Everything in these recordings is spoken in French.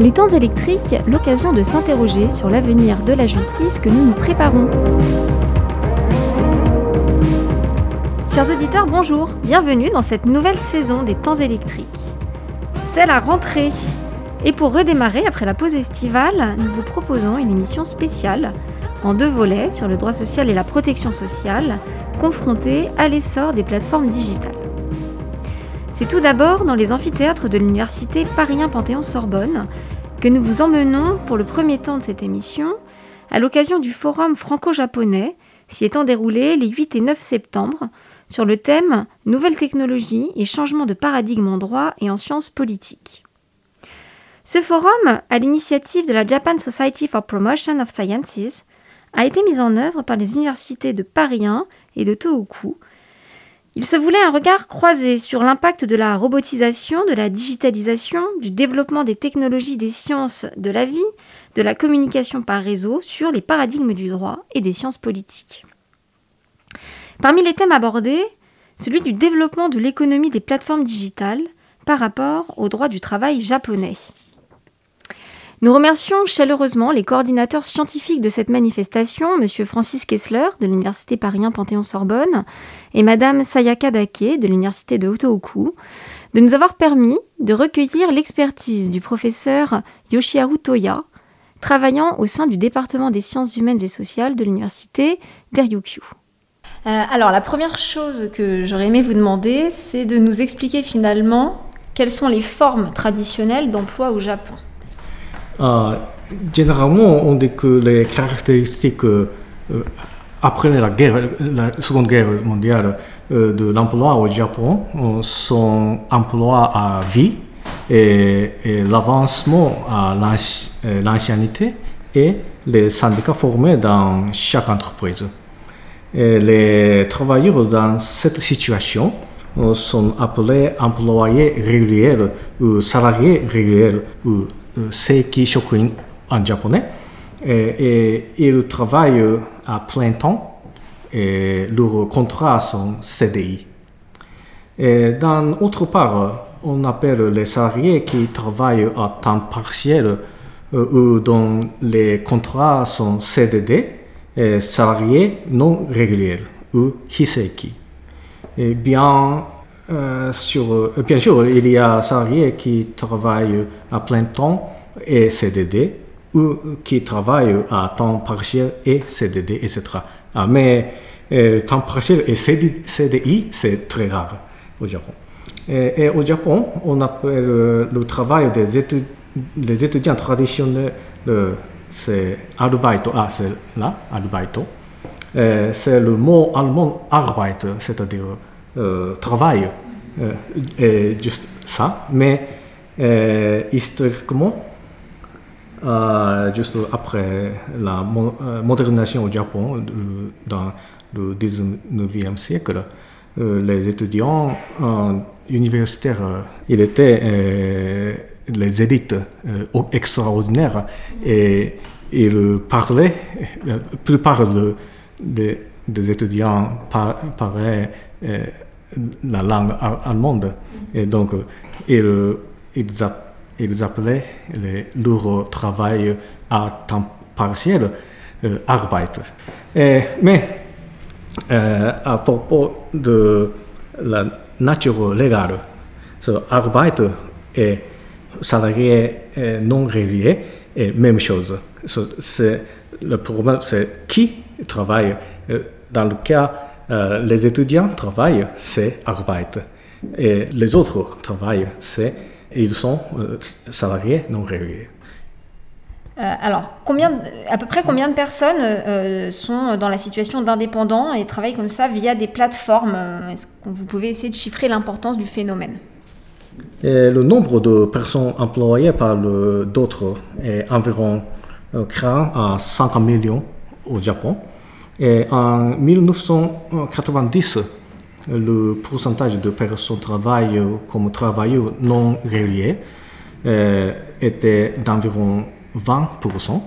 Les temps électriques, l'occasion de s'interroger sur l'avenir de la justice que nous nous préparons. Chers auditeurs, bonjour, bienvenue dans cette nouvelle saison des temps électriques. C'est la rentrée. Et pour redémarrer après la pause estivale, nous vous proposons une émission spéciale en deux volets sur le droit social et la protection sociale, confrontés à l'essor des plateformes digitales. C'est tout d'abord dans les amphithéâtres de l'université Paris Panthéon-Sorbonne que nous vous emmenons pour le premier temps de cette émission à l'occasion du forum franco-japonais s'y étant déroulé les 8 et 9 septembre sur le thème Nouvelles technologies et changement de paradigme en droit et en sciences politiques. Ce forum, à l'initiative de la Japan Society for Promotion of Sciences, a été mis en œuvre par les universités de Paris 1 et de Tohoku il se voulait un regard croisé sur l'impact de la robotisation, de la digitalisation, du développement des technologies des sciences de la vie, de la communication par réseau sur les paradigmes du droit et des sciences politiques. Parmi les thèmes abordés, celui du développement de l'économie des plateformes digitales par rapport au droit du travail japonais. Nous remercions chaleureusement les coordinateurs scientifiques de cette manifestation, M. Francis Kessler de l'Université Paris Panthéon-Sorbonne et Mme Sayaka Dake de l'Université de Hotohoku, de nous avoir permis de recueillir l'expertise du professeur Yoshiharu Toya, travaillant au sein du département des sciences humaines et sociales de l'Université d'Eryukyu. Euh, alors, la première chose que j'aurais aimé vous demander, c'est de nous expliquer finalement quelles sont les formes traditionnelles d'emploi au Japon. Euh, généralement, on dit que les caractéristiques euh, après la, Seconde Guerre mondiale euh, de l'emploi au Japon sont emploi à vie l'avancement à l'ancienneté et les syndicats formés dans chaque entreprise. les travailleurs dans cette situation sont appelés employés réguliers ou salariés réguliers ou Seiki Shokuin en japonais. Et, ils travaillent à plein temps et leurs contrats sont CDI. Et dans autre part, on appelle les salariés qui travaillent à temps partiel euh, ou dont les contrats sont CDD, salariés non réguliers ou Hiseki. Et bien, euh, euh, bien sûr, il y a salariés qui travaillent à plein temps et CDD, ou qui travaillent à temps partiel et CDD, etc. Ah, mais euh, temps partiel et CDI, c'est très rare au Japon. Et, au Japon, on appelle le travail des étudiants, traditionnels, c'est arbaito, ah, c'est là, arbaito. c'est le mot allemand arbeit, c'est-à-dire euh, travail, euh, et juste ça, mais euh, historiquement, juste après la modernisation au Japon dans le 19e siècle, les étudiants universitaires, ils étaient les élites extraordinaires et ils parlaient, la plupart des étudiants parlaient la langue allemande. Et donc, ils, ils, appelaient leur travail à temps partiel euh, Arbeit. mais euh, à propos de la nature légale, ce Arbeit et salarié non régulier est même chose. C'est, le problème, c'est qui travaille. Euh, dans le cas euh, les étudiants travaillent, c'est Arbeit. Et les autres travaillent, c'est ils sont euh, salariés non réguliers. Euh, alors, combien, à peu près combien de personnes sont dans la situation d'indépendants et travaillent comme ça via des plateformes? Est-ce que vous pouvez essayer de chiffrer l'importance du phénomène? Le nombre de personnes employées par d'autres est environ à 50 millions au Japon. En 1990, le pourcentage de personnes travaillent comme travailleurs non réguliers euh, était d'environ 20%,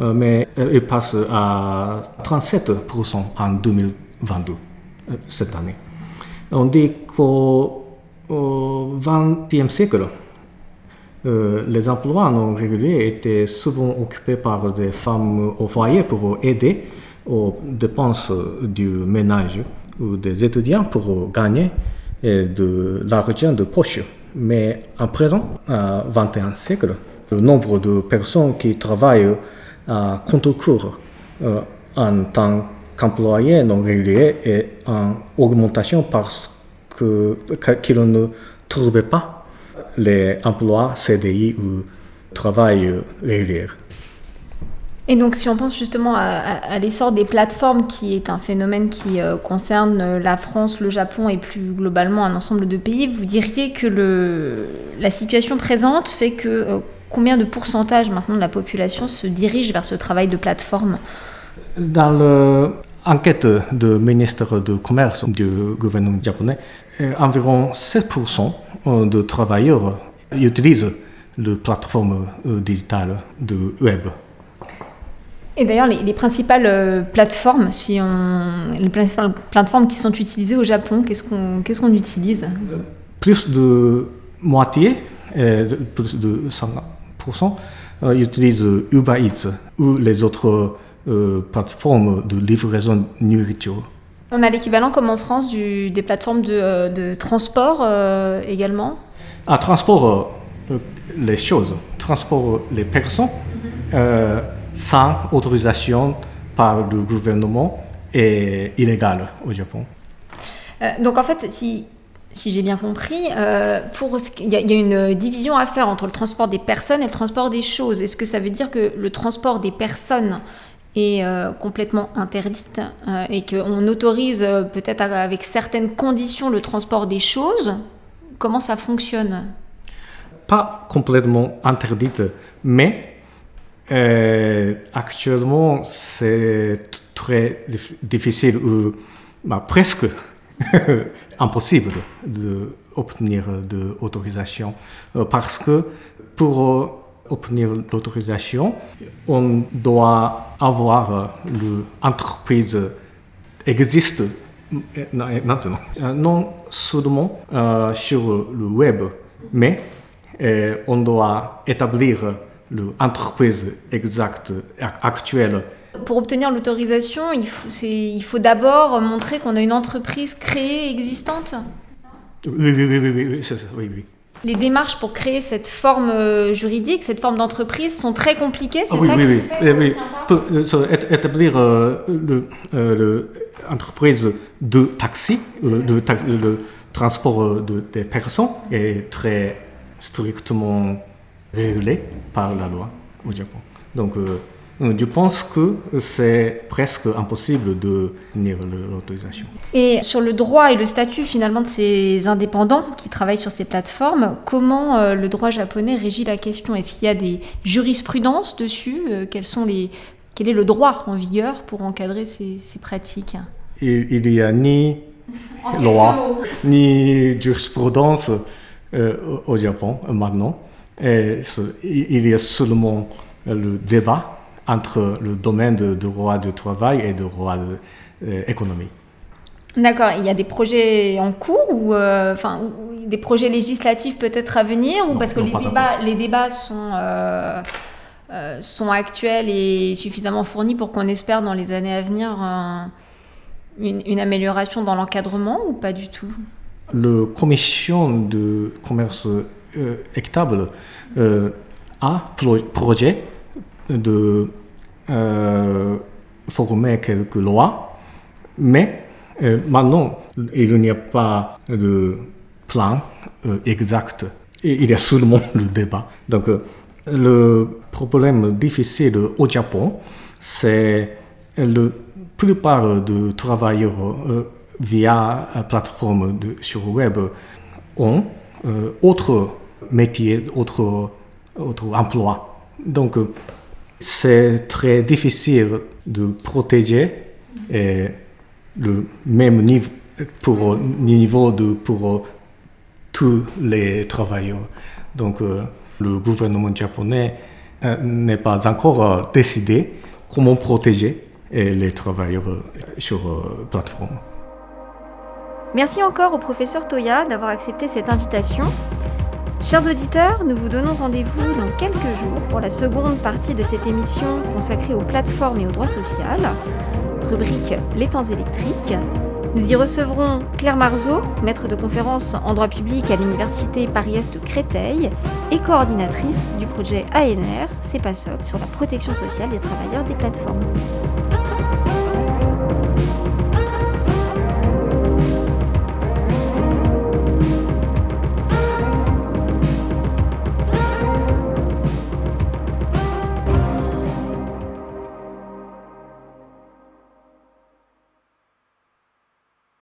euh, mais il passe à 37% en 2022, euh, cette année. On dit qu'au XXe siècle, les emplois non réguliers étaient souvent occupés par des femmes au foyer pour aider aux dépenses du ménage ou des étudiants pour gagner de l'argent de poche. Mais en présent, à 21 siècle, le nombre de personnes qui travaillent à contre-cours euh, en tant qu'employés non réguliers est en augmentation parce qu'ils ne trouvaient pas les emplois CDI ou travail régulier. Et donc, si on pense justement à, l'essor des plateformes, qui est un phénomène qui euh, concerne la France, le Japon et plus globalement un ensemble de pays, vous diriez que la situation présente fait que euh, combien de pourcentage maintenant de la population se dirige vers ce travail de plateforme? Dans l'enquête du ministre du Commerce du gouvernement japonais, euh, environ 7% de travailleurs utilisent les plateformes digitales du web. Et d'ailleurs, les, principales euh, plateformes, si on, les plateformes qui sont utilisées au Japon, qu'est-ce qu'on qu'est-ce qu'on utilise? Plus de moitié, plus de 50%, euh, utilisent Uber Eats ou les autres euh, plateformes de livraison nourriture. On a l'équivalent, comme en France, du, des plateformes de, de transport également? À transport, les choses, transport les personnes. Mhm sans autorisation par le gouvernement est illégal au Japon. Euh, donc en fait, si, si j'ai bien compris, euh, pour, il, y a, une division à faire entre le transport des personnes et le transport des choses. Est-ce que ça veut dire que le transport des personnes est euh, complètement interdite et qu'on autorise peut-être avec certaines conditions le transport des choses? Comment ça fonctionne? Pas complètement interdite, mais euh, actuellement, c'est très difficile ou bah, presque impossible d'obtenir de l'autorisation. Euh, parce que pour euh, obtenir l'autorisation, on doit avoir l'entreprise existe maintenant, non seulement sur le web, mais on doit établir l'entreprise exacte, actuelle. Pour obtenir l'autorisation, il faut, d'abord montrer qu'on a une entreprise créée, existante Oui, oui, oui, oui, oui, ça, oui, oui. Les démarches pour créer cette forme euh, juridique, cette forme d'entreprise, sont très compliquées, c'est ah, oui, ça Oui, oui, oui. oui. Pour, euh, établir euh, l'entreprise de taxi, le, le, transport de, des personnes est très strictement régulé par la loi au Japon. Donc, euh, je pense que c'est presque impossible de tenir l'autorisation. Et sur le droit et le statut finalement de ces indépendants qui travaillent sur ces plateformes, comment euh, le droit japonais régit la question? Est-ce qu'il y a des jurisprudences dessus? Euh, Quels sont les, Quel est le droit en vigueur pour encadrer ces, ces pratiques? Il, n'y a ni loi, ni jurisprudence au Japon maintenant. Et il y a seulement le débat entre le domaine du droit du travail et du droit de l'économie. D'accord, il y a des projets en cours ou euh, enfin des projets législatifs peut-être à venir ou parce que les, débats, les débats sont euh, euh, sont actuels et suffisamment fournis pour qu'on espère dans les années à venir une, une, amélioration dans l'encadrement ou pas du tout? La commission de commerce euh, équitable euh, a projet de euh, former quelques lois, mais maintenant il n'y a pas de plan exact. Il y a seulement le débat. Donc le problème difficile au Japon, c'est la plupart des travailleurs via plateforme de, sur web ont euh, autre métier, autre, autre. Donc, euh, c'est très difficile de protéger le même niveau pour niveau de pour tous les travailleurs. Donc, euh, le gouvernement japonais n'est pas encore décidé comment protéger les travailleurs sur plateforme. Merci encore au professeur Toya d'avoir accepté cette invitation. Chers auditeurs, nous vous donnons rendez-vous dans quelques jours pour la seconde partie de cette émission consacrée aux plateformes et aux droits sociaux, rubrique Les temps électriques. Nous y recevrons Claire Marceau, maître de conférence en droit public à l'Université Paris-Est de Créteil et coordinatrice du projet ANR, CEPASOC, sur la protection sociale des travailleurs des plateformes.